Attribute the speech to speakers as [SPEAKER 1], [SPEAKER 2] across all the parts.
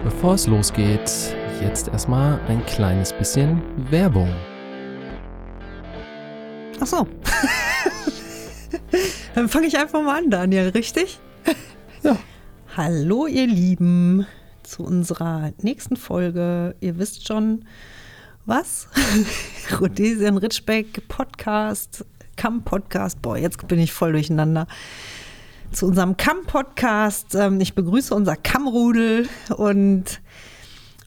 [SPEAKER 1] Bevor es losgeht, jetzt erstmal ein kleines bisschen Werbung.
[SPEAKER 2] Ach so. Dann fange ich einfach mal an, Daniel, richtig?
[SPEAKER 1] Ja.
[SPEAKER 2] Hallo, ihr Lieben, zu unserer nächsten Folge. Ihr wisst schon, was? Rhodesian Ritschbeck Podcast, Kamm Podcast. Boah, jetzt bin ich voll durcheinander. Zu unserem Kamm Podcast. Ähm, ich begrüße unser Kammrudel und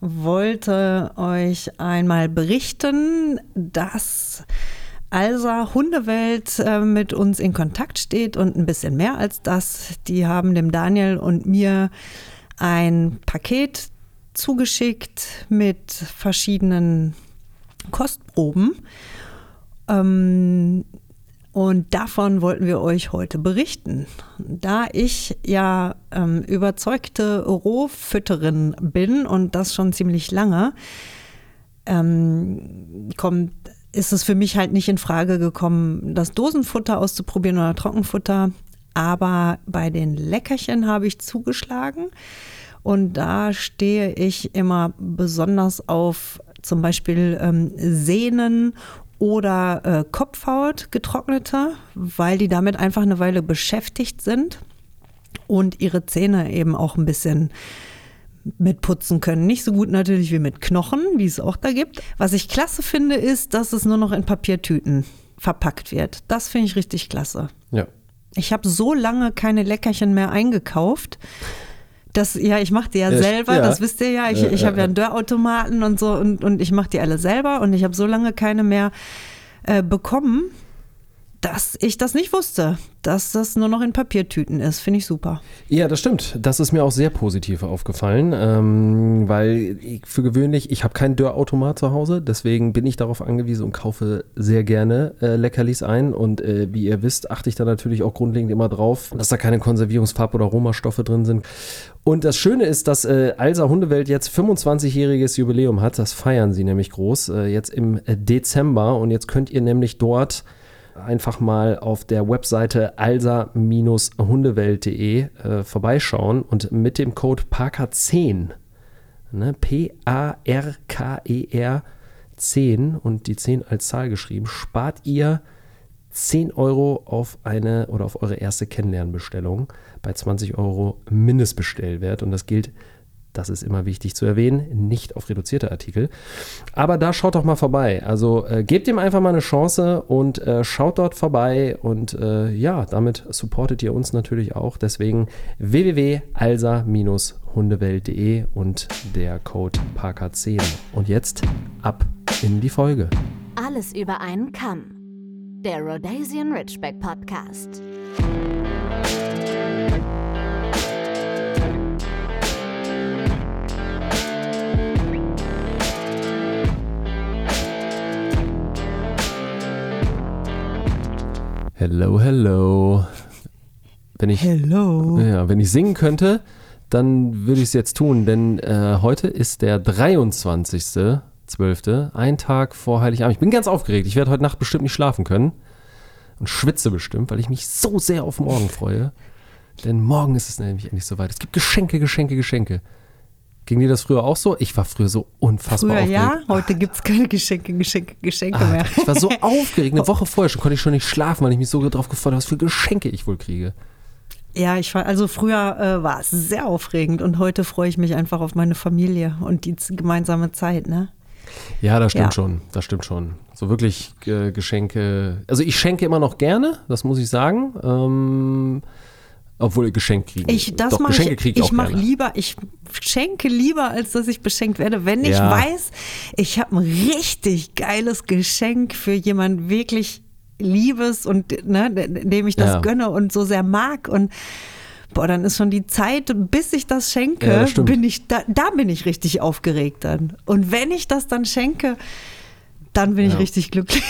[SPEAKER 2] wollte euch einmal berichten, dass Alsa Hundewelt äh, mit uns in Kontakt steht und ein bisschen mehr als das. Die haben dem Daniel und mir ein Paket zugeschickt mit verschiedenen Kostproben. Ähm, und davon wollten wir euch heute berichten. Da ich ja ähm, überzeugte Rohfütterin bin und das schon ziemlich lange, ähm, kommt, ist es für mich halt nicht in Frage gekommen, das Dosenfutter auszuprobieren oder Trockenfutter. Aber bei den Leckerchen habe ich zugeschlagen. Und da stehe ich immer besonders auf zum Beispiel ähm, Sehnen oder äh, Kopfhaut getrocknete, weil die damit einfach eine Weile beschäftigt sind und ihre Zähne eben auch ein bisschen mitputzen können. Nicht so gut natürlich wie mit Knochen, wie es auch da gibt. Was ich klasse finde, ist, dass es nur noch in Papiertüten verpackt wird. Das finde ich richtig klasse.
[SPEAKER 1] Ja.
[SPEAKER 2] Ich habe so lange keine Leckerchen mehr eingekauft. Das, ja, ich mache die ja,
[SPEAKER 1] Ja,
[SPEAKER 2] selber,
[SPEAKER 1] ja.
[SPEAKER 2] das wisst ihr ja. Ich,
[SPEAKER 1] Ja,
[SPEAKER 2] ich habe ja einen Dörrautomaten und so und, und ich mache die alle selber und ich habe so lange keine mehr äh, bekommen, dass ich das nicht wusste, dass das nur noch in Papiertüten ist. Finde ich super.
[SPEAKER 1] Ja, das stimmt. Das ist mir auch sehr positiv aufgefallen, ähm, weil ich, für gewöhnlich, ich habe keinen Dörrautomat zu Hause, deswegen bin ich darauf angewiesen und kaufe sehr gerne äh, Leckerlis ein. Und äh, wie ihr wisst, achte ich da natürlich auch grundlegend immer drauf, dass da keine Konservierungsfarb- oder Aromastoffe drin sind. Und das Schöne ist, dass äh, Alsa Hundewelt jetzt 25-jähriges Jubiläum hat. Das feiern sie nämlich groß, äh, jetzt im äh, Dezember. Und jetzt könnt ihr nämlich dort einfach mal auf der Webseite alsa-hundewelt.de äh, vorbeischauen und mit dem Code PARKER10, ne, P-A-R-K-E-R 10 und die 10 als Zahl geschrieben, spart ihr 10 Euro auf eine oder auf eure erste Kennenlernbestellung bei 20 Euro Mindestbestellwert und das gilt das ist immer wichtig zu erwähnen, nicht auf reduzierte Artikel. Aber da schaut doch mal vorbei. Also äh, gebt ihm einfach mal eine Chance und äh, schaut dort vorbei. Und äh, ja, damit supportet ihr uns natürlich auch. Deswegen www.alsa-hundewelt.de und der Code PARKER10. Und jetzt ab in die Folge.
[SPEAKER 3] Alles über einen Kamm. Der Rhodesian Ridgeback Podcast.
[SPEAKER 1] Hello, hello. Wenn ich
[SPEAKER 2] Hello.
[SPEAKER 1] Ja, wenn ich singen könnte, dann würde ich es jetzt tun, denn äh, heute ist der 23.12., ein Tag vor Heiligabend. Ich bin ganz aufgeregt. Ich werde heute Nacht bestimmt nicht schlafen können und schwitze bestimmt, weil ich mich so sehr auf morgen freue. Denn morgen ist es nämlich endlich soweit. Es gibt Geschenke, Geschenke, Geschenke. Ging dir das früher auch so? Ich war früher so unfassbar
[SPEAKER 2] Früher
[SPEAKER 1] aufgeregt.
[SPEAKER 2] ja, heute gibt es keine Geschenke, Geschenke, Geschenke mehr.
[SPEAKER 1] Alter, ich war so aufgeregt. Eine Woche vorher schon konnte ich schon nicht schlafen, weil ich mich so darauf gefreut habe, was für Geschenke ich wohl kriege.
[SPEAKER 2] Ja, ich war, also früher äh, war es sehr aufregend und heute freue ich mich einfach auf meine Familie und die gemeinsame Zeit, ne?
[SPEAKER 1] Ja, das stimmt
[SPEAKER 2] Ja.
[SPEAKER 1] schon. Das stimmt schon. So wirklich äh, Geschenke. Also ich schenke immer noch gerne, das muss ich sagen. Ähm, obwohl Geschenk kriegen.
[SPEAKER 2] Ich, das
[SPEAKER 1] Doch,
[SPEAKER 2] mache
[SPEAKER 1] Geschenke
[SPEAKER 2] ich,
[SPEAKER 1] kriege ich
[SPEAKER 2] ich mache lieber, ich schenke lieber, als dass ich beschenkt werde. Wenn ich
[SPEAKER 1] Ja.
[SPEAKER 2] weiß, ich habe ein richtig geiles Geschenk für jemand wirklich Liebes und ne, dem ich das
[SPEAKER 1] Ja.
[SPEAKER 2] gönne und so sehr mag und boah, dann ist schon die Zeit, bis ich das schenke,
[SPEAKER 1] Ja,
[SPEAKER 2] bin ich da, da bin ich richtig aufgeregt dann. Und wenn ich das dann schenke, dann bin ich
[SPEAKER 1] Ja.
[SPEAKER 2] richtig glücklich.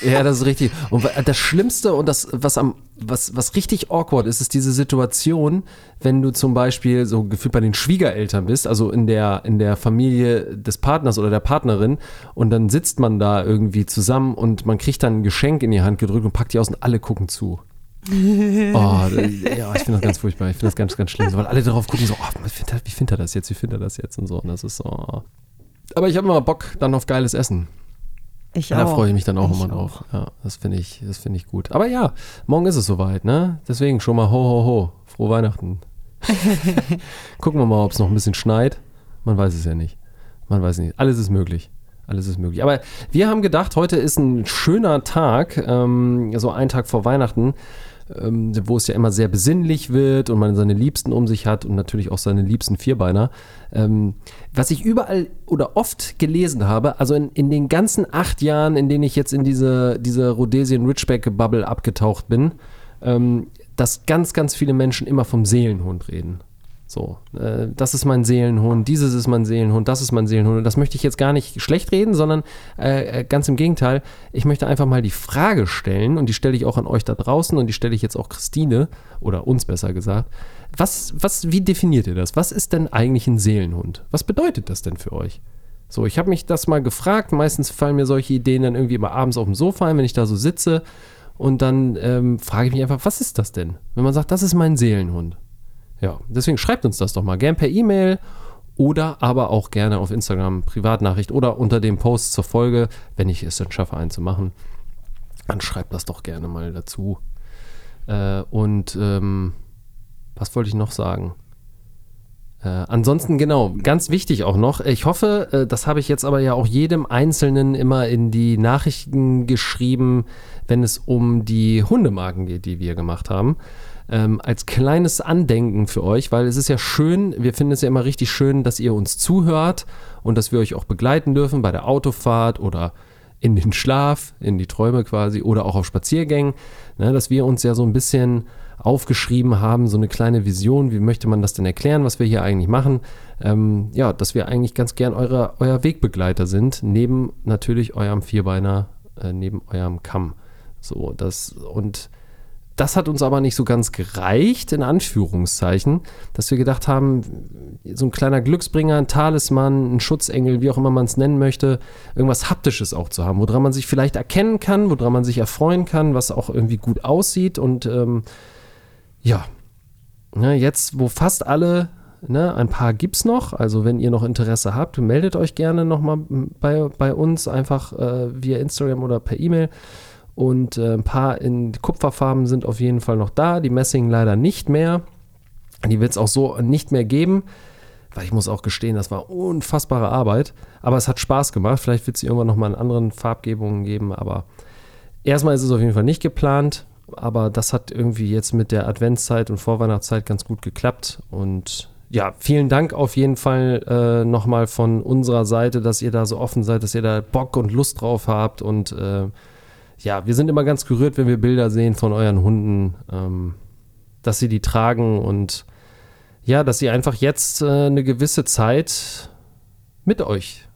[SPEAKER 1] Ja, das ist richtig. Und das Schlimmste und das, was am, was, was richtig awkward ist, ist diese Situation, wenn du zum Beispiel so gefühlt bei den Schwiegereltern bist, also in der, in der Familie des Partners oder der Partnerin, und dann sitzt man da irgendwie zusammen und man kriegt dann ein Geschenk in die Hand gedrückt und packt die aus und alle gucken zu. Oh, ja, ich finde das ganz furchtbar. Ich finde das ganz, ganz schlimm. So, weil alle darauf gucken, so, oh, wie findet er, wie findet er das jetzt? Wie findet er das jetzt? Und so. Und das ist so. Aber ich habe immer Bock dann auf geiles Essen.
[SPEAKER 2] Ich
[SPEAKER 1] Da
[SPEAKER 2] auch.
[SPEAKER 1] freue ich mich dann auch
[SPEAKER 2] Ich
[SPEAKER 1] immer drauf. Ja, das finde ich, das finde ich gut. Aber ja, morgen ist es soweit, ne? Deswegen schon mal ho, ho, ho. Frohe Weihnachten. Gucken wir mal, ob es noch ein bisschen schneit. Man weiß es ja nicht. Man weiß nicht. Alles ist möglich. Alles ist möglich. Aber wir haben gedacht, heute ist ein schöner Tag, ähm, so ein Tag vor Weihnachten, ähm, wo es ja immer sehr besinnlich wird und man seine Liebsten um sich hat und natürlich auch seine liebsten Vierbeiner. Ähm, was ich überall oder oft gelesen habe, also in, in den ganzen acht Jahren, in denen ich jetzt in diese, diese Rhodesian Ridgeback-Bubble abgetaucht bin, ähm, dass ganz, ganz viele Menschen immer vom Seelenhund reden. So, äh, das ist mein Seelenhund, dieses ist mein Seelenhund, das ist mein Seelenhund. Und das möchte ich jetzt gar nicht schlecht reden, sondern äh, äh, ganz im Gegenteil. Ich möchte einfach mal die Frage stellen, und die stelle ich auch an euch da draußen und die stelle ich jetzt auch Christine, oder uns besser gesagt. Was, was, wie definiert ihr das? Was ist denn eigentlich ein Seelenhund? Was bedeutet das denn für euch? So, ich habe mich das mal gefragt. Meistens fallen mir solche Ideen dann irgendwie immer abends auf dem Sofa ein, wenn ich da so sitze. Und dann ähm, frage ich mich einfach, was ist das denn? Wenn man sagt, das ist mein Seelenhund. Ja, deswegen schreibt uns das doch mal gern per E-Mail oder aber auch gerne auf Instagram Privatnachricht oder unter dem Post zur Folge, wenn ich es dann schaffe, einen zu machen. Dann schreibt das doch gerne mal dazu. Äh, und ähm, was wollte ich noch sagen? Äh, ansonsten, genau, ganz wichtig auch noch, ich hoffe, äh, das habe ich jetzt aber ja auch jedem Einzelnen immer in die Nachrichten geschrieben, wenn es um die Hundemarken geht, die wir gemacht haben. Ähm, als kleines Andenken für euch, weil es ist ja schön, wir finden es ja immer richtig schön, dass ihr uns zuhört und dass wir euch auch begleiten dürfen bei der Autofahrt oder in den Schlaf, in die Träume quasi oder auch auf Spaziergängen, ne, dass wir uns ja so ein bisschen aufgeschrieben haben, so eine kleine Vision, wie möchte man das denn erklären, was wir hier eigentlich machen. Ähm, ja, dass wir eigentlich ganz gern eure, euer Wegbegleiter sind, neben natürlich eurem Vierbeiner, äh, neben eurem Kamm. So, das und das hat uns aber nicht so ganz gereicht, in Anführungszeichen, dass wir gedacht haben, so ein kleiner Glücksbringer, ein Talisman, ein Schutzengel, wie auch immer man es nennen möchte, irgendwas Haptisches auch zu haben, woran man sich vielleicht erkennen kann, woran man sich erfreuen kann, was auch irgendwie gut aussieht und ähm, ja, ne, jetzt, wo fast alle, ne, ein paar gibt es noch, also wenn ihr noch Interesse habt, meldet euch gerne nochmal bei, bei uns, einfach äh, via Instagram oder per E-Mail. Und äh, ein paar in Kupferfarben sind auf jeden Fall noch da, die Messing leider nicht mehr. Die wird es auch so nicht mehr geben, weil ich muss auch gestehen, das war unfassbare Arbeit. Aber es hat Spaß gemacht. Vielleicht wird es irgendwann nochmal in anderen Farbgebungen geben, aber erstmal ist es auf jeden Fall nicht geplant aber das hat irgendwie jetzt mit der Adventszeit und Vorweihnachtszeit ganz gut geklappt. Und ja, vielen Dank auf jeden Fall äh, nochmal von unserer Seite, dass ihr da so offen seid, dass ihr da Bock und Lust drauf habt. Und äh, ja, wir sind immer ganz gerührt, wenn wir Bilder sehen von euren Hunden, ähm, dass sie die tragen und ja, dass sie einfach jetzt äh, eine gewisse Zeit mit euch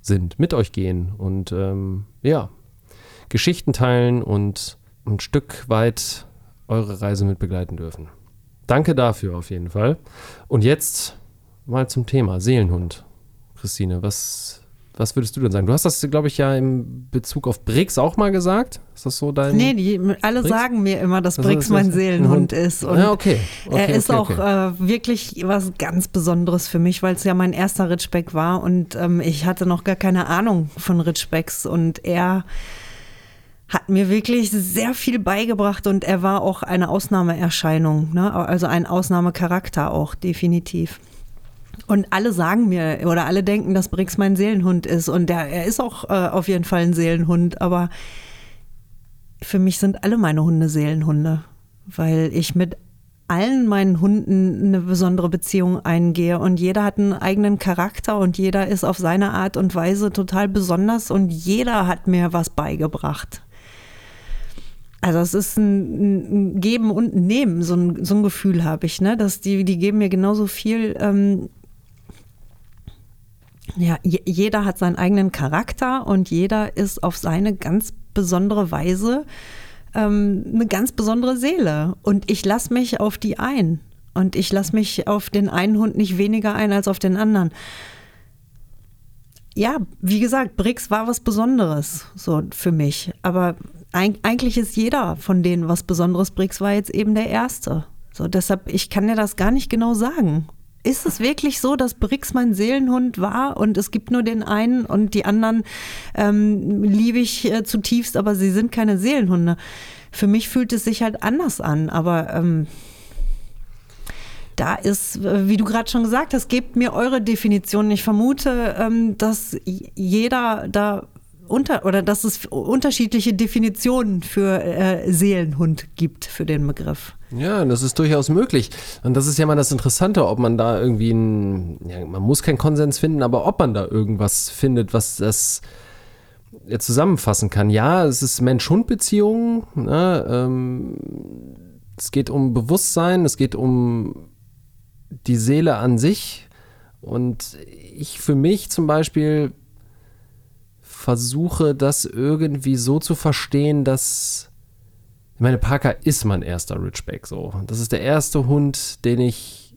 [SPEAKER 1] sind, mit euch gehen und ähm, ja, Geschichten teilen und ein Stück weit eure Reise mit begleiten dürfen. Danke dafür auf jeden Fall. Und jetzt mal zum Thema Seelenhund. Christine, was, was würdest du denn sagen? Du hast das, glaube ich, ja im Bezug auf Brix auch mal gesagt. Ist das so dein.
[SPEAKER 2] Nee, die, alle
[SPEAKER 1] Brix?
[SPEAKER 2] sagen mir immer, dass Brix
[SPEAKER 1] ist
[SPEAKER 2] mein
[SPEAKER 1] das ein
[SPEAKER 2] Seelenhund
[SPEAKER 1] Hund?
[SPEAKER 2] ist. Und
[SPEAKER 1] ja, okay. okay
[SPEAKER 2] er ist
[SPEAKER 1] okay,
[SPEAKER 2] auch
[SPEAKER 1] okay.
[SPEAKER 2] Äh, wirklich was ganz Besonderes für mich, weil es ja mein erster Ritschbeck war und ähm, ich hatte noch gar keine Ahnung von Ritschbecks und er hat mir wirklich sehr viel beigebracht und er war auch eine Ausnahmeerscheinung, ne? also ein Ausnahmecharakter auch, definitiv. Und alle sagen mir oder alle denken, dass Brix mein Seelenhund ist und der, er ist auch äh, auf jeden Fall ein Seelenhund, aber für mich sind alle meine Hunde Seelenhunde, weil ich mit allen meinen Hunden eine besondere Beziehung eingehe und jeder hat einen eigenen Charakter und jeder ist auf seine Art und Weise total besonders und jeder hat mir was beigebracht. Also es ist ein, ein Geben und ein Nehmen, so ein, so ein Gefühl habe ich, ne? Dass die, die geben mir genauso viel. Ähm, ja, je- jeder hat seinen eigenen Charakter und jeder ist auf seine ganz besondere Weise ähm, eine ganz besondere Seele. Und ich lasse mich auf die ein. Und ich lasse mich auf den einen Hund nicht weniger ein als auf den anderen. Ja, wie gesagt, Brix war was Besonderes so für mich. Aber eigentlich ist jeder von denen was Besonderes. Brix war jetzt eben der Erste. So, deshalb, ich kann dir das gar nicht genau sagen. Ist es wirklich so, dass Brix mein Seelenhund war und es gibt nur den einen und die anderen ähm, liebe ich äh, zutiefst, aber sie sind keine Seelenhunde? Für mich fühlt es sich halt anders an, aber ähm, da ist, äh, wie du gerade schon gesagt hast, gebt mir eure Definition. Ich vermute, ähm, dass jeder da unter oder dass es unterschiedliche Definitionen für äh, Seelenhund gibt für den Begriff.
[SPEAKER 1] Ja, das ist durchaus möglich. Und das ist ja mal das Interessante, ob man da irgendwie ein, ja, man muss keinen Konsens finden, aber ob man da irgendwas findet, was das ja, zusammenfassen kann. Ja, es ist Mensch-Hund-Beziehungen. Ne? Ähm, es geht um Bewusstsein, es geht um die Seele an sich. Und ich für mich zum Beispiel versuche das irgendwie so zu verstehen, dass ich meine, Parker ist mein erster Ridgeback so. Das ist der erste Hund, den ich,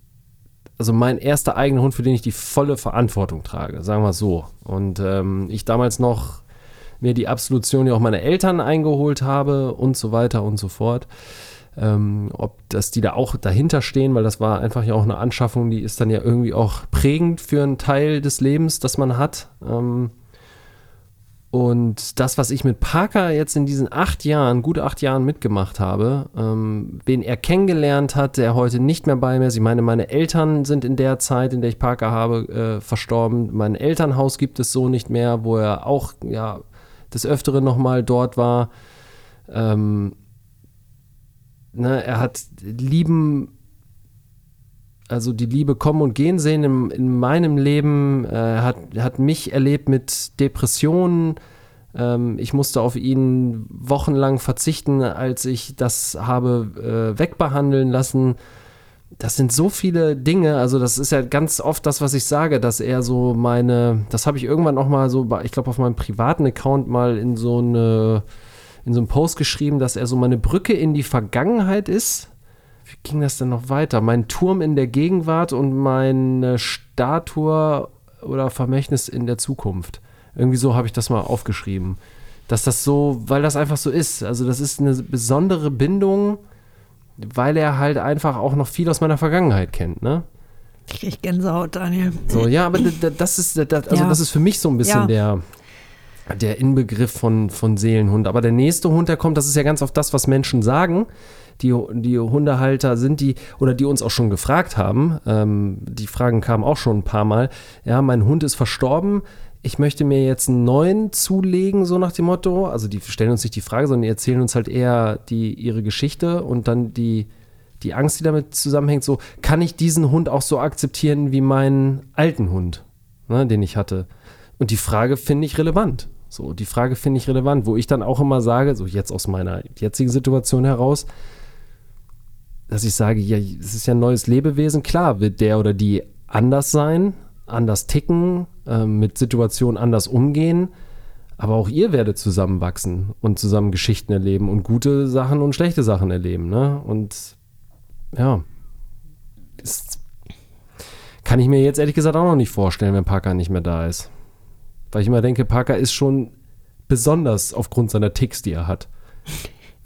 [SPEAKER 1] also mein erster eigener Hund, für den ich die volle Verantwortung trage, sagen wir so. Und ähm, ich damals noch mir die Absolution ja auch meine Eltern eingeholt habe und so weiter und so fort. Ähm, ob dass die da auch dahinter stehen, weil das war einfach ja auch eine Anschaffung, die ist dann ja irgendwie auch prägend für einen Teil des Lebens, das man hat. Ähm, und das, was ich mit Parker jetzt in diesen acht Jahren, gute acht Jahren mitgemacht habe, ähm, wen er kennengelernt hat, der heute nicht mehr bei mir ist. Ich meine, meine Eltern sind in der Zeit, in der ich Parker habe, äh, verstorben. Mein Elternhaus gibt es so nicht mehr, wo er auch ja des Öfteren nochmal dort war. Ähm, ne, er hat lieben also die Liebe kommen und gehen sehen in, in meinem Leben. Äh, hat, hat mich erlebt mit Depressionen. Ähm, ich musste auf ihn wochenlang verzichten, als ich das habe äh, wegbehandeln lassen. Das sind so viele Dinge, also das ist ja ganz oft das, was ich sage, dass er so meine, das habe ich irgendwann auch mal so, ich glaube auf meinem privaten Account mal in so eine, in so einem Post geschrieben, dass er so meine Brücke in die Vergangenheit ist wie ging das denn noch weiter? Mein Turm in der Gegenwart und meine Statue oder Vermächtnis in der Zukunft. Irgendwie so habe ich das mal aufgeschrieben. Dass das so, weil das einfach so ist. Also, das ist eine besondere Bindung, weil er halt einfach auch noch viel aus meiner Vergangenheit kennt, ne?
[SPEAKER 2] Ich krieg Gänsehaut, Daniel.
[SPEAKER 1] So, ja, aber das ist, das, also ja. das ist für mich so ein bisschen ja. der, der Inbegriff von, von Seelenhund. Aber der nächste Hund, der kommt, das ist ja ganz oft das, was Menschen sagen die, die Hundehalter sind, die oder die uns auch schon gefragt haben. Ähm, die Fragen kamen auch schon ein paar Mal. Ja, mein Hund ist verstorben. Ich möchte mir jetzt einen neuen zulegen, so nach dem Motto. Also die stellen uns nicht die Frage, sondern die erzählen uns halt eher die, ihre Geschichte und dann die, die Angst, die damit zusammenhängt. So, kann ich diesen Hund auch so akzeptieren wie meinen alten Hund, ne, den ich hatte? Und die Frage finde ich relevant. So, die Frage finde ich relevant, wo ich dann auch immer sage, so jetzt aus meiner jetzigen Situation heraus, dass ich sage, ja, es ist ja ein neues Lebewesen. Klar wird der oder die anders sein, anders ticken, äh, mit Situationen anders umgehen. Aber auch ihr werdet zusammenwachsen und zusammen Geschichten erleben und gute Sachen und schlechte Sachen erleben. Ne? Und ja, das kann ich mir jetzt ehrlich gesagt auch noch nicht vorstellen, wenn Parker nicht mehr da ist. Weil ich immer denke, Parker ist schon besonders aufgrund seiner Ticks, die er hat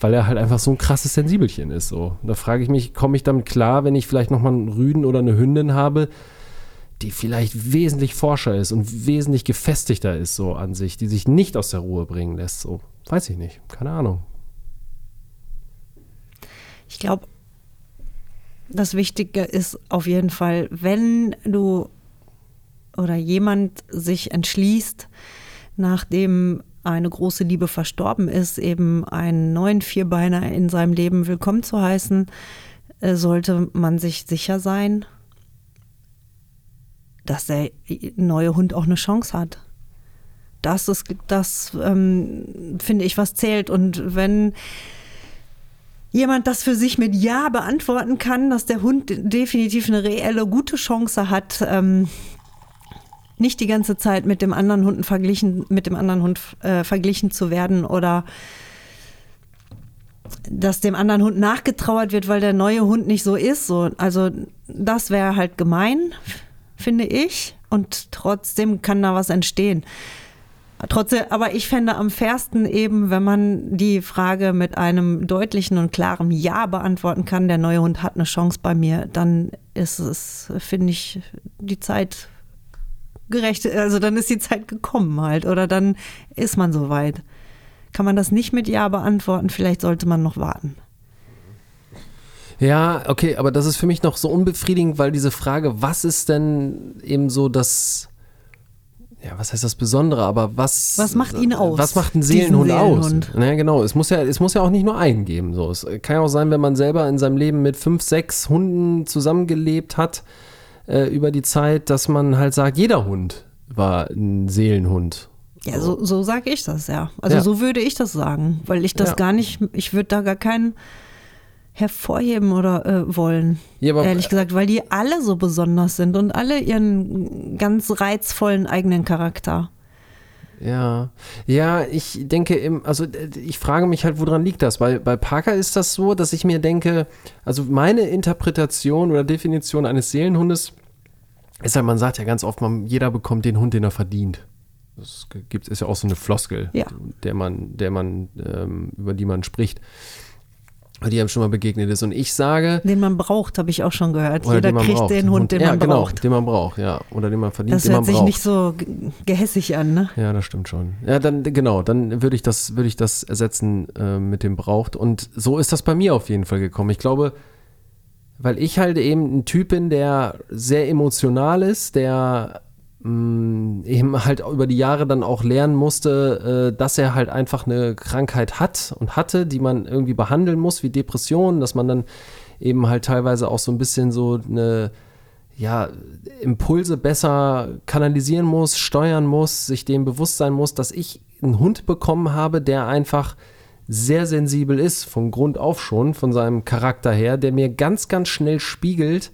[SPEAKER 1] weil er halt einfach so ein krasses Sensibelchen ist. So. da frage ich mich, komme ich damit klar, wenn ich vielleicht nochmal einen Rüden oder eine Hündin habe, die vielleicht wesentlich forscher ist und wesentlich gefestigter ist so an sich, die sich nicht aus der Ruhe bringen lässt. So, weiß ich nicht, keine Ahnung.
[SPEAKER 2] Ich glaube, das Wichtige ist auf jeden Fall, wenn du oder jemand sich entschließt, nachdem eine große Liebe verstorben ist, eben einen neuen Vierbeiner in seinem Leben willkommen zu heißen, äh, sollte man sich sicher sein, dass der neue Hund auch eine Chance hat. Das ist das, ähm, finde ich, was zählt. Und wenn jemand das für sich mit Ja beantworten kann, dass der Hund definitiv eine reelle, gute Chance hat, ähm, nicht die ganze Zeit mit dem anderen Hunden verglichen, mit dem anderen Hund äh, verglichen zu werden oder dass dem anderen Hund nachgetrauert wird, weil der neue Hund nicht so ist. So, also das wäre halt gemein, finde ich. Und trotzdem kann da was entstehen. Trotzdem, aber ich fände am fairsten eben, wenn man die Frage mit einem deutlichen und klaren Ja beantworten kann, der neue Hund hat eine Chance bei mir, dann ist es, finde ich, die Zeit gerecht, also dann ist die Zeit gekommen halt oder dann ist man soweit. Kann man das nicht mit Ja beantworten, vielleicht sollte man noch warten.
[SPEAKER 1] Ja, okay, aber das ist für mich noch so unbefriedigend, weil diese Frage, was ist denn eben so das, ja, was heißt das Besondere, aber was.
[SPEAKER 2] Was macht ihn aus?
[SPEAKER 1] Was macht ein Seelenhund, Seelenhund. aus? Ja, genau. Es muss ja, es muss ja auch nicht nur einen geben. So. Es kann ja auch sein, wenn man selber in seinem Leben mit fünf, sechs Hunden zusammengelebt hat, äh, über die Zeit, dass man halt sagt, jeder Hund war ein Seelenhund.
[SPEAKER 2] Ja, so, so sage ich das, ja. Also ja. so würde ich das sagen, weil ich das ja. gar nicht, ich würde da gar keinen hervorheben oder äh, wollen. Ja, ehrlich gesagt, weil die alle so besonders sind und alle ihren ganz reizvollen eigenen Charakter.
[SPEAKER 1] Ja, ja, ich denke, im, also ich frage mich halt, woran liegt das? Weil bei Parker ist das so, dass ich mir denke, also meine Interpretation oder Definition eines Seelenhundes ist halt, man sagt ja ganz oft, man, jeder bekommt den Hund, den er verdient. Das gibt, ist ja auch so eine Floskel,
[SPEAKER 2] ja.
[SPEAKER 1] der man, der man, ähm, über die man spricht die einem schon mal begegnet ist. Und ich sage.
[SPEAKER 2] Den man braucht, habe ich auch schon gehört. Jeder kriegt braucht. den Hund, den ja, man
[SPEAKER 1] genau,
[SPEAKER 2] braucht.
[SPEAKER 1] den man braucht, ja. Oder den man verdient,
[SPEAKER 2] das
[SPEAKER 1] den man
[SPEAKER 2] braucht.
[SPEAKER 1] Das hört
[SPEAKER 2] sich nicht so gehässig an, ne?
[SPEAKER 1] Ja, das stimmt schon. Ja, dann, genau, dann würde ich das, würde ich das ersetzen äh, mit dem braucht. Und so ist das bei mir auf jeden Fall gekommen. Ich glaube, weil ich halt eben ein Typ bin, der sehr emotional ist, der mm, eben halt über die Jahre dann auch lernen musste, äh, dass er halt einfach eine Krankheit hat und hatte, die man irgendwie behandeln muss, wie Depressionen, dass man dann eben halt teilweise auch so ein bisschen so eine ja, Impulse besser kanalisieren muss, steuern muss, sich dem bewusst sein muss, dass ich einen Hund bekommen habe, der einfach sehr sensibel ist, von Grund auf schon, von seinem Charakter her, der mir ganz, ganz schnell spiegelt,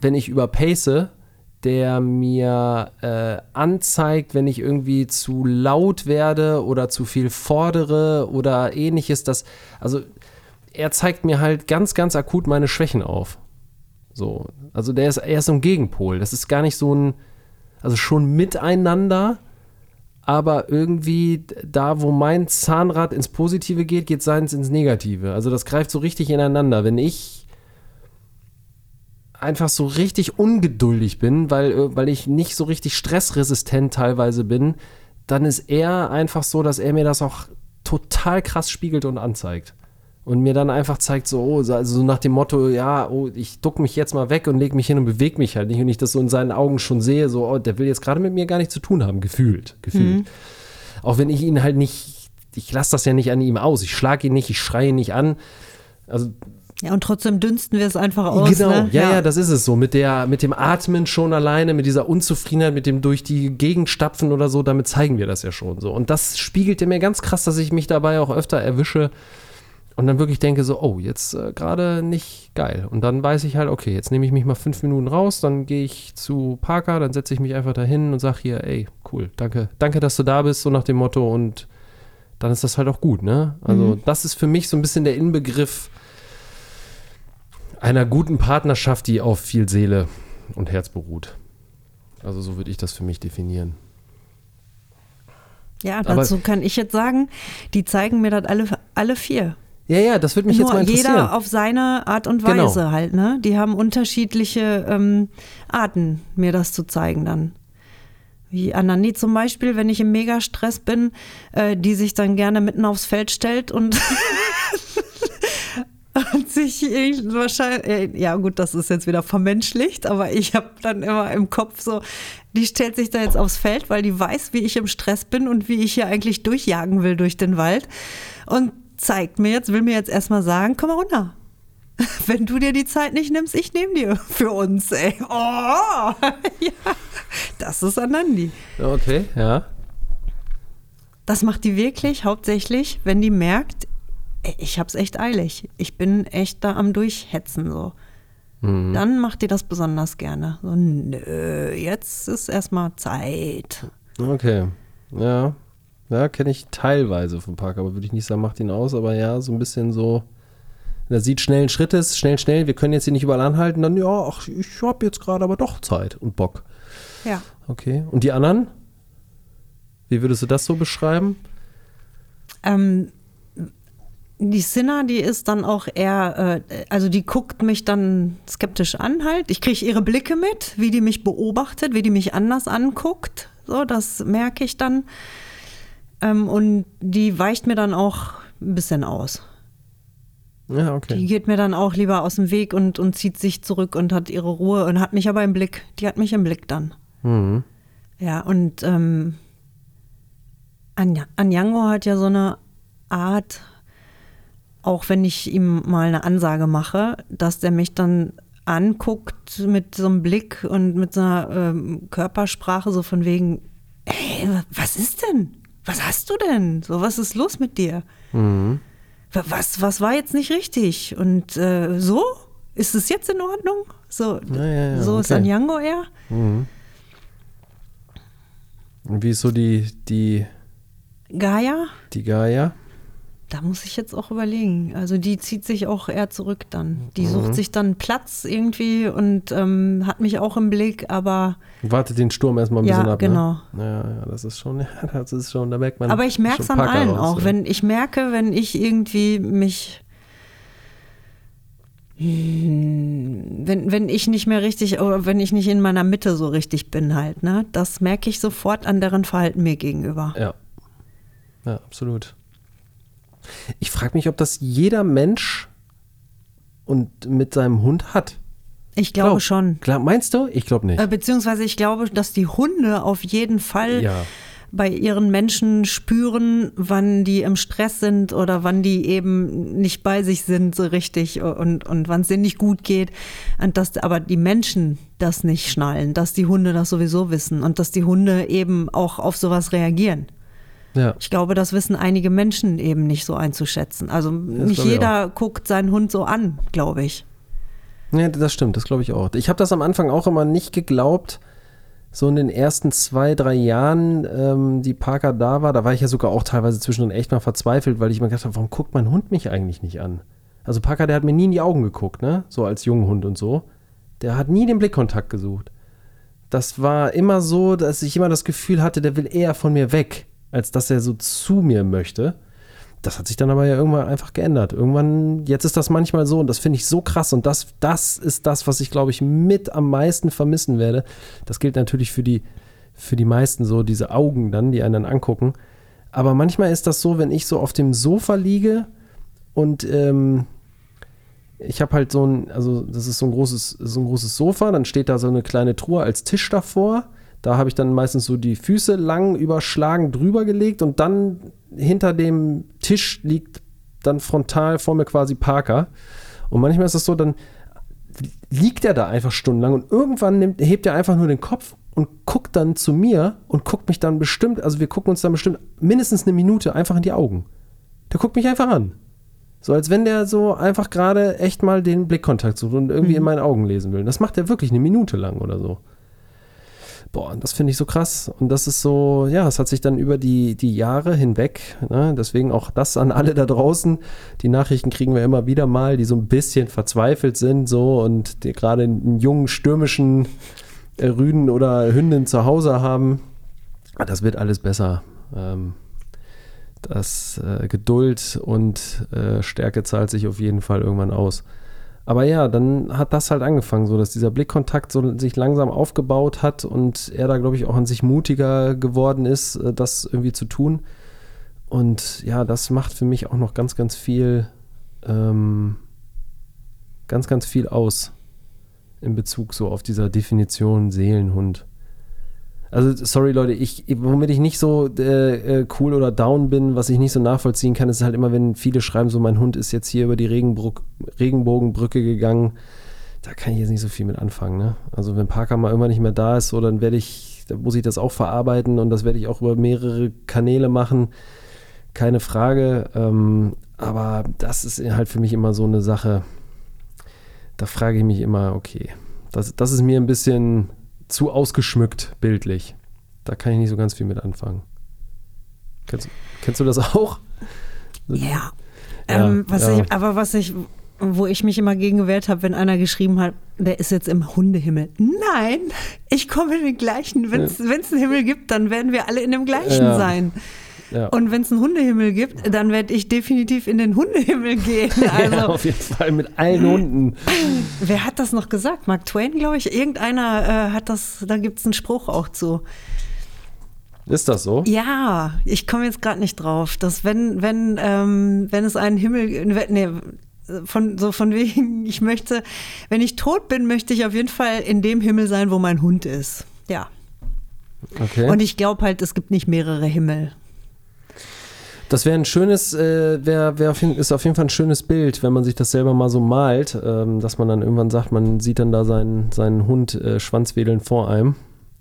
[SPEAKER 1] wenn ich überpace, der mir äh, anzeigt, wenn ich irgendwie zu laut werde oder zu viel fordere oder ähnliches. Das, also er zeigt mir halt ganz, ganz akut meine Schwächen auf. So, also der ist, er ist so ein Gegenpol. Das ist gar nicht so ein, also schon miteinander, aber irgendwie da, wo mein Zahnrad ins Positive geht, geht seins ins Negative. Also das greift so richtig ineinander. Wenn ich einfach so richtig ungeduldig bin, weil, äh, weil ich nicht so richtig stressresistent teilweise bin, dann ist er einfach so, dass er mir das auch total krass spiegelt und anzeigt. Und mir dann einfach zeigt, so, oh, also so nach dem Motto, ja, oh, ich duck mich jetzt mal weg und leg mich hin und bewege mich halt nicht. Und ich das so in seinen Augen schon sehe, so, oh, der will jetzt gerade mit mir gar nichts zu tun haben, gefühlt. Gefühlt. Mhm. Auch wenn ich ihn halt nicht, ich lasse das ja nicht an ihm aus. Ich schlage ihn nicht, ich schreie ihn nicht an. Also
[SPEAKER 2] ja, und trotzdem dünsten wir es einfach aus.
[SPEAKER 1] Genau,
[SPEAKER 2] ne?
[SPEAKER 1] ja, ja, ja, das ist es so. Mit, der, mit dem Atmen schon alleine, mit dieser Unzufriedenheit, mit dem durch die Gegend stapfen oder so, damit zeigen wir das ja schon so. Und das spiegelt mir ganz krass, dass ich mich dabei auch öfter erwische und dann wirklich denke so, oh, jetzt äh, gerade nicht geil. Und dann weiß ich halt, okay, jetzt nehme ich mich mal fünf Minuten raus, dann gehe ich zu Parker, dann setze ich mich einfach dahin und sage hier, ey, cool, danke, danke, dass du da bist, so nach dem Motto und dann ist das halt auch gut, ne? Also mhm. das ist für mich so ein bisschen der Inbegriff einer guten Partnerschaft, die auf viel Seele und Herz beruht. Also so würde ich das für mich definieren.
[SPEAKER 2] Ja, dazu Aber, kann ich jetzt sagen, die zeigen mir das alle, alle vier.
[SPEAKER 1] Ja, ja, das würde mich Nur jetzt mal interessieren.
[SPEAKER 2] Jeder auf seine Art und genau. Weise genau. halt, ne? Die haben unterschiedliche ähm, Arten, mir das zu zeigen dann. Wie Anani zum Beispiel, wenn ich im Megastress bin, äh, die sich dann gerne mitten aufs Feld stellt und und sich wahrscheinlich, äh, ja gut, das ist jetzt wieder vermenschlicht, aber ich habe dann immer im Kopf so, die stellt sich da jetzt aufs Feld, weil die weiß, wie ich im Stress bin und wie ich hier eigentlich durchjagen will durch den Wald und zeigt mir jetzt, will mir jetzt erstmal sagen, komm mal runter. Wenn du dir die Zeit nicht nimmst, ich nehme dir für uns, ey. Oh, ja, das ist Anandi.
[SPEAKER 1] Okay, ja.
[SPEAKER 2] Das macht die wirklich hauptsächlich, wenn die merkt, ich hab's echt eilig. Ich bin echt da am Durchhetzen so. Mhm. Dann macht ihr das besonders gerne. So, nö, jetzt ist erstmal Zeit.
[SPEAKER 1] Okay. Ja. Ja, kenne ich teilweise vom Park, aber würde ich nicht sagen, macht ihn aus, aber ja, so ein bisschen so. Er sieht schnellen Schrittes, schnell, schnell, wir können jetzt hier nicht überall anhalten, dann ja, ach, ich habe jetzt gerade aber doch Zeit und Bock.
[SPEAKER 2] Ja.
[SPEAKER 1] Okay. Und die anderen? Wie würdest du das so beschreiben?
[SPEAKER 2] Ähm, die Sinner, die ist dann auch eher, äh, also die guckt mich dann skeptisch an halt. Ich kriege ihre Blicke mit, wie die mich beobachtet, wie die mich anders anguckt. So, das merke ich dann. Ähm, und die weicht mir dann auch ein bisschen aus.
[SPEAKER 1] Ja, okay.
[SPEAKER 2] Die geht mir dann auch lieber aus dem Weg und, und zieht sich zurück und hat ihre Ruhe und hat mich aber im Blick. Die hat mich im Blick dann.
[SPEAKER 1] Mhm.
[SPEAKER 2] Ja, und ähm, Anja- Anjango hat ja so eine Art, auch wenn ich ihm mal eine Ansage mache, dass der mich dann anguckt mit so einem Blick und mit so einer ähm, Körpersprache, so von wegen, ey, was ist denn? Was hast du denn? So, was ist los mit dir?
[SPEAKER 1] Mhm.
[SPEAKER 2] Wa- Was, was war jetzt nicht richtig? Und äh, so? Ist es jetzt in Ordnung? So,
[SPEAKER 1] Ja, ja, ja,
[SPEAKER 2] so ist
[SPEAKER 1] okay.
[SPEAKER 2] Anjango eher.
[SPEAKER 1] Mhm. Wie ist so die, die,
[SPEAKER 2] Gaia?
[SPEAKER 1] die Gaia?
[SPEAKER 2] Da muss ich jetzt auch überlegen. Also die zieht sich auch eher zurück dann. Die
[SPEAKER 1] Mhm.
[SPEAKER 2] sucht sich dann Platz irgendwie und ähm, hat mich auch im Blick, aber,
[SPEAKER 1] Wartet den Sturm erstmal ein
[SPEAKER 2] Ja,
[SPEAKER 1] bisschen ab.
[SPEAKER 2] genau.
[SPEAKER 1] Ne? Ja, ja, das ist schon, ja, das ist schon, da merkt man.
[SPEAKER 2] aber ich merke es an allen
[SPEAKER 1] raus,
[SPEAKER 2] auch.
[SPEAKER 1] ja.
[SPEAKER 2] Wenn ich merke, wenn ich irgendwie mich wenn, wenn ich nicht mehr richtig, oder wenn ich nicht in meiner Mitte so richtig bin halt, ne, das merke ich sofort an deren Verhalten mir gegenüber.
[SPEAKER 1] Ja. Ja, absolut. Ich frage mich, ob das jeder Mensch und mit seinem Hund hat.
[SPEAKER 2] Ich glaube
[SPEAKER 1] Glaub-
[SPEAKER 2] schon.
[SPEAKER 1] Klar, meinst du? Ich glaube nicht.
[SPEAKER 2] Äh, Beziehungsweise ich glaube, dass die Hunde auf jeden Fall
[SPEAKER 1] Ja.
[SPEAKER 2] bei ihren Menschen spüren, wann die im Stress sind oder wann die eben nicht bei sich sind so richtig und, und wann es denen nicht gut geht. Und dass aber die Menschen das nicht schnallen, dass die Hunde das sowieso wissen und dass die Hunde eben auch auf sowas reagieren.
[SPEAKER 1] Ja.
[SPEAKER 2] Ich glaube, das wissen einige Menschen eben nicht so einzuschätzen. Also nicht
[SPEAKER 1] glaube ich
[SPEAKER 2] jeder guckt seinen Hund so an, glaube ich.
[SPEAKER 1] Ja, das stimmt, das glaube ich auch. Ich habe das am Anfang auch immer nicht geglaubt. So in den ersten zwei, drei Jahren, ähm, die Parker da war, da war ich ja sogar auch teilweise zwischendrin echt mal verzweifelt, weil ich mir gedacht habe, warum guckt mein Hund mich eigentlich nicht an? Also Parker, der hat mir nie in die Augen geguckt, ne? So als Junghund und so. Der hat nie den Blickkontakt gesucht. Das war immer so, dass ich immer das Gefühl hatte, der will eher von mir weg, als dass er so zu mir möchte. Das hat sich dann aber ja irgendwann einfach geändert. Irgendwann, jetzt ist das manchmal so und das finde ich so krass und das, das ist das, was ich glaube ich mit am meisten vermissen werde. Das gilt natürlich für die, für die meisten so, diese Augen dann, die einen dann angucken. Aber manchmal ist das so, wenn ich so auf dem Sofa liege und ähm, ich habe halt so ein, also das ist so ein großes, so ein großes Sofa, dann steht da so eine kleine Truhe als Tisch davor. Da habe ich dann meistens so die Füße lang überschlagen drüber gelegt und dann hinter dem Tisch liegt dann frontal vor mir quasi Parker. Und manchmal ist das so, dann liegt er da einfach stundenlang und irgendwann nimmt, hebt er einfach nur den Kopf und guckt dann zu mir und guckt mich dann bestimmt, also wir gucken uns dann bestimmt mindestens eine Minute einfach in die Augen. Der guckt mich einfach an. So als wenn der so einfach gerade echt mal den Blickkontakt sucht und irgendwie in meinen Augen lesen will. Das macht er wirklich eine Minute lang oder so. Boah, das finde ich so krass. Und das ist so, ja, es hat sich dann über die, die Jahre hinweg, ne, deswegen auch das an alle da draußen. Die Nachrichten kriegen wir immer wieder mal, die so ein bisschen verzweifelt sind, so und gerade einen jungen, stürmischen äh, Rüden oder Hündin zu Hause haben. Das wird alles besser. Ähm, das äh, Geduld und äh, Stärke zahlt sich auf jeden Fall irgendwann aus. Aber ja, dann hat das halt angefangen, so dass dieser Blickkontakt so sich langsam aufgebaut hat und er da, glaube ich, auch an sich mutiger geworden ist, äh, das irgendwie zu tun. Und ja, das macht für mich auch noch ganz, ganz viel, ähm, ganz, ganz viel aus in Bezug so auf dieser Definition Seelenhund. Also, sorry Leute, ich, womit ich nicht so äh, äh, cool oder down bin, was ich nicht so nachvollziehen kann, ist halt immer, wenn viele schreiben, so mein Hund ist jetzt hier über die Regenbruck, Regenbogenbrücke gegangen. Da kann ich jetzt nicht so viel mit anfangen. Ne? Also, wenn Parker mal irgendwann nicht mehr da ist, so, dann werde ich, dann muss ich das auch verarbeiten und das werde ich auch über mehrere Kanäle machen. Keine Frage. Ähm, aber das ist halt für mich immer so eine Sache. Da frage ich mich immer, okay, das, das ist mir ein bisschen zu ausgeschmückt bildlich. Da kann ich nicht so ganz viel mit anfangen. Kennst, kennst du das auch?
[SPEAKER 2] Ja.
[SPEAKER 1] Ja,
[SPEAKER 2] ähm, was
[SPEAKER 1] ja.
[SPEAKER 2] Ich, aber was ich wo ich mich immer gegen gewehrt habe, wenn einer geschrieben hat, der ist jetzt im Hundehimmel. Nein, ich komme in den gleichen. Wenn es einen Himmel gibt, dann werden wir alle in dem gleichen
[SPEAKER 1] Ja.
[SPEAKER 2] sein.
[SPEAKER 1] Ja.
[SPEAKER 2] Und wenn es einen Hundehimmel gibt, dann werde ich definitiv in den Hundehimmel gehen. Also,
[SPEAKER 1] ja, auf jeden Fall mit allen Hunden.
[SPEAKER 2] wer hat das noch gesagt? Mark Twain, glaube ich. Irgendeiner äh, hat das, da gibt es einen Spruch auch zu.
[SPEAKER 1] Ist das so?
[SPEAKER 2] Ja, ich komme jetzt gerade nicht drauf, dass wenn, wenn, ähm, wenn es einen Himmel, nee, von, so von wegen, ich möchte, wenn ich tot bin, möchte ich auf jeden Fall in dem Himmel sein, wo mein Hund ist. Ja.
[SPEAKER 1] Okay.
[SPEAKER 2] Und ich glaube halt, es gibt nicht mehrere Himmel.
[SPEAKER 1] Das wäre ein schönes, äh, wär, wär auf jeden, ist auf jeden Fall ein schönes Bild, wenn man sich das selber mal so malt, ähm, dass man dann irgendwann sagt, man sieht dann da seinen, seinen Hund äh, schwanzwedeln vor einem,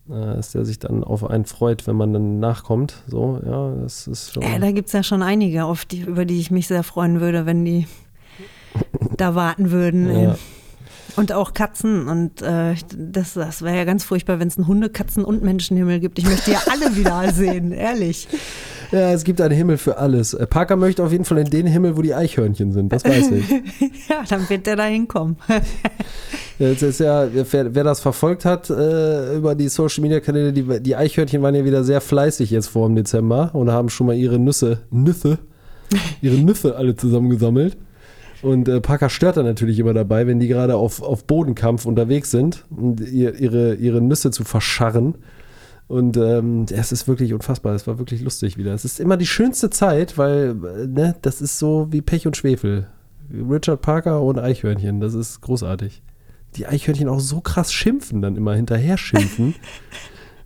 [SPEAKER 1] äh, dass der sich dann auf einen freut, wenn man dann nachkommt. So, ja, das ist schon.
[SPEAKER 2] Ja, da gibt es ja schon einige, auf die, über die ich mich sehr freuen würde, wenn die da warten würden.
[SPEAKER 1] Ja.
[SPEAKER 2] Und auch Katzen. Und äh, das, das wäre ja ganz furchtbar, wenn es einen Hunde-, Katzen- und Menschenhimmel gibt. Ich möchte ja alle wieder sehen, ehrlich.
[SPEAKER 1] Ja, es gibt einen Himmel für alles. Äh, Parker möchte auf jeden Fall in den Himmel, wo die Eichhörnchen sind, das weiß ich.
[SPEAKER 2] Ja, dann wird der da hinkommen.
[SPEAKER 1] Jetzt ist ja, wer, wer das verfolgt hat äh, über die Social Media Kanäle, die, die Eichhörnchen waren ja wieder sehr fleißig jetzt vor dem Dezember und haben schon mal ihre Nüsse, Nüsse, ihre Nüsse alle zusammengesammelt. Und äh, Parker stört dann natürlich immer dabei, wenn die gerade auf, auf Bodenkampf unterwegs sind und ihr, ihre, ihre Nüsse zu verscharren. Und ähm, es ist wirklich unfassbar. Es war wirklich lustig wieder. Es ist immer die schönste Zeit, weil äh, ne, das ist so wie Pech und Schwefel. Richard Parker und Eichhörnchen. Das ist großartig. Die Eichhörnchen auch so krass schimpfen, dann immer hinterher schimpfen.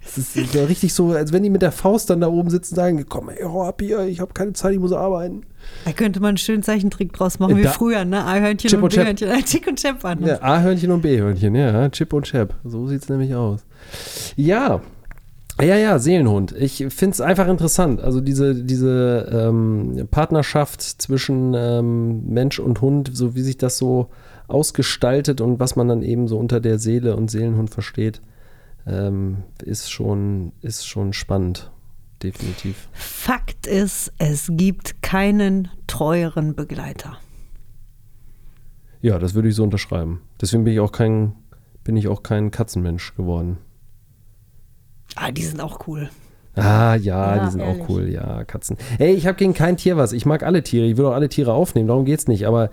[SPEAKER 1] Es ist ja richtig so, als wenn die mit der Faust dann da oben sitzen und sagen, komm, ey, hau ab hier, ich habe keine Zeit, ich muss arbeiten.
[SPEAKER 2] Da könnte man einen schönen Zeichentrick draus machen, wie
[SPEAKER 1] Da-
[SPEAKER 2] früher, ne? A-Hörnchen
[SPEAKER 1] Chip
[SPEAKER 2] und. B-Hörnchen. Äh, Chick und Chap waren das.
[SPEAKER 1] Ja, A-Hörnchen und B-Hörnchen, ja, Chip und Chap. So sieht es nämlich aus. Ja, ja, ja, Seelenhund. Ich finde es einfach interessant. Also diese, diese ähm, Partnerschaft zwischen ähm, Mensch und Hund, so wie sich das so ausgestaltet und was man dann eben so unter der Seele und Seelenhund versteht, ähm, ist, schon, ist schon spannend. Definitiv.
[SPEAKER 2] Fakt ist, es gibt keinen treueren Begleiter.
[SPEAKER 1] Ja, das würde ich so unterschreiben. Deswegen bin ich auch kein, bin ich auch kein Katzenmensch geworden.
[SPEAKER 2] Ah, die sind auch cool.
[SPEAKER 1] Ah, ja,
[SPEAKER 2] Ja,
[SPEAKER 1] die sind
[SPEAKER 2] ehrlich.
[SPEAKER 1] auch cool, ja, Katzen. Ey, ich habe gegen kein Tier was. Ich mag alle Tiere. Ich will auch alle Tiere aufnehmen, darum geht's nicht. Aber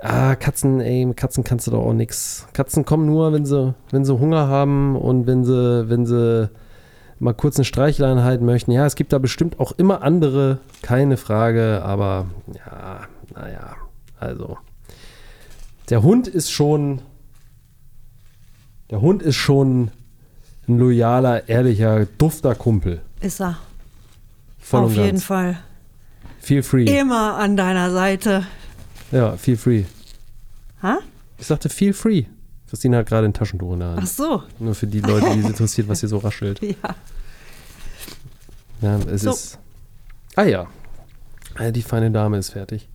[SPEAKER 1] ah, Katzen, ey, mit Katzen kannst du doch auch nix. Katzen kommen nur, wenn sie, wenn sie Hunger haben und wenn sie, wenn sie mal kurz eine Streicheleinheit möchten. Ja, es gibt da bestimmt auch immer andere, keine Frage, aber ja, naja, also. Der Hund ist schon. Der Hund ist schon ein loyaler, ehrlicher, dufter Kumpel.
[SPEAKER 2] Ist er.
[SPEAKER 1] Voll
[SPEAKER 2] Auf jeden
[SPEAKER 1] ganz.
[SPEAKER 2] Fall.
[SPEAKER 1] Feel free.
[SPEAKER 2] Immer an deiner Seite.
[SPEAKER 1] Ja, feel free.
[SPEAKER 2] Ha?
[SPEAKER 1] Ich sagte feel free. Christine hat gerade ein Taschentuch in der
[SPEAKER 2] Ach
[SPEAKER 1] Hand.
[SPEAKER 2] so.
[SPEAKER 1] Nur für die Leute, die es interessiert, was hier so raschelt.
[SPEAKER 2] Ja.
[SPEAKER 1] Ja, es
[SPEAKER 2] So.
[SPEAKER 1] ist. Ah ja. Ah, Die feine Dame ist fertig.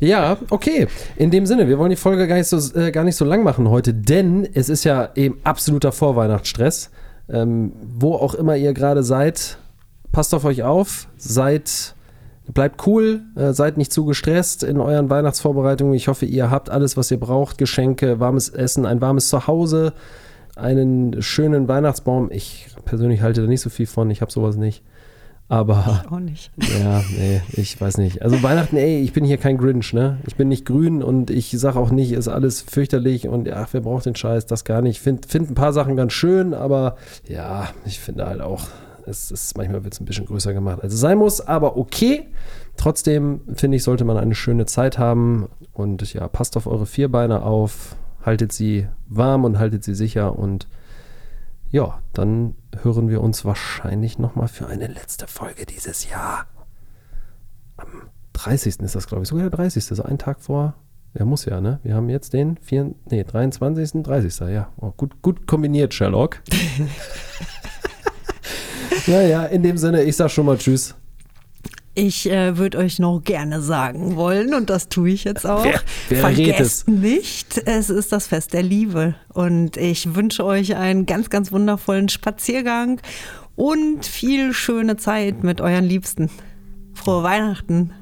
[SPEAKER 1] Ja, okay. In dem Sinne, wir wollen die Folge gar nicht so, äh, gar nicht so lang machen heute, denn es ist ja eben absoluter Vorweihnachtsstress. Ähm, wo auch immer ihr gerade seid, passt auf euch auf, seid, bleibt cool, äh, seid nicht zu gestresst in euren Weihnachtsvorbereitungen. Ich hoffe, ihr habt alles, was ihr braucht: Geschenke, warmes Essen, ein warmes Zuhause, einen schönen Weihnachtsbaum. Ich persönlich halte da nicht so viel von, ich habe sowas nicht. Aber
[SPEAKER 2] Auch nicht.
[SPEAKER 1] ja, nee, ich weiß nicht. Also Weihnachten, ey, ich bin hier kein Grinch, ne? Ich bin nicht grün und ich sage auch nicht, ist alles fürchterlich und ach, wer braucht den Scheiß, das gar nicht. Find, find ein paar Sachen ganz schön, aber ja, ich finde halt auch, es ist manchmal wird es ein bisschen größer gemacht, als es sein muss, aber okay. Trotzdem finde ich, sollte man eine schöne Zeit haben und ja, passt auf eure Vierbeine auf, haltet sie warm und haltet sie sicher und ja, dann hören wir uns wahrscheinlich nochmal für eine letzte Folge dieses Jahr. Am 30. ist das, glaube ich, sogar der 30. So ein Tag vor. Ja, muss ja, ne? Wir haben jetzt den 4, nee, 23. 30. Ja, oh, gut, gut kombiniert, Sherlock. naja, in dem Sinne, ich sag schon mal Tschüss.
[SPEAKER 2] Ich äh, würde euch noch gerne sagen wollen, und das tue ich jetzt auch.
[SPEAKER 1] Wer- wer
[SPEAKER 2] Vergesst nicht, es ist das Fest der Liebe. Und ich wünsche euch einen ganz, ganz wundervollen Spaziergang und viel schöne Zeit mit euren Liebsten. Frohe Weihnachten.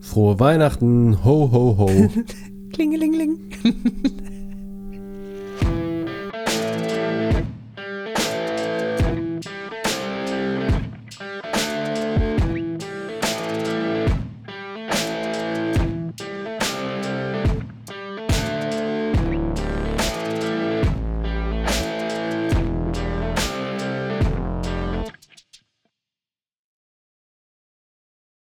[SPEAKER 1] Frohe Weihnachten. Ho, ho, ho.
[SPEAKER 2] Klingelingeling.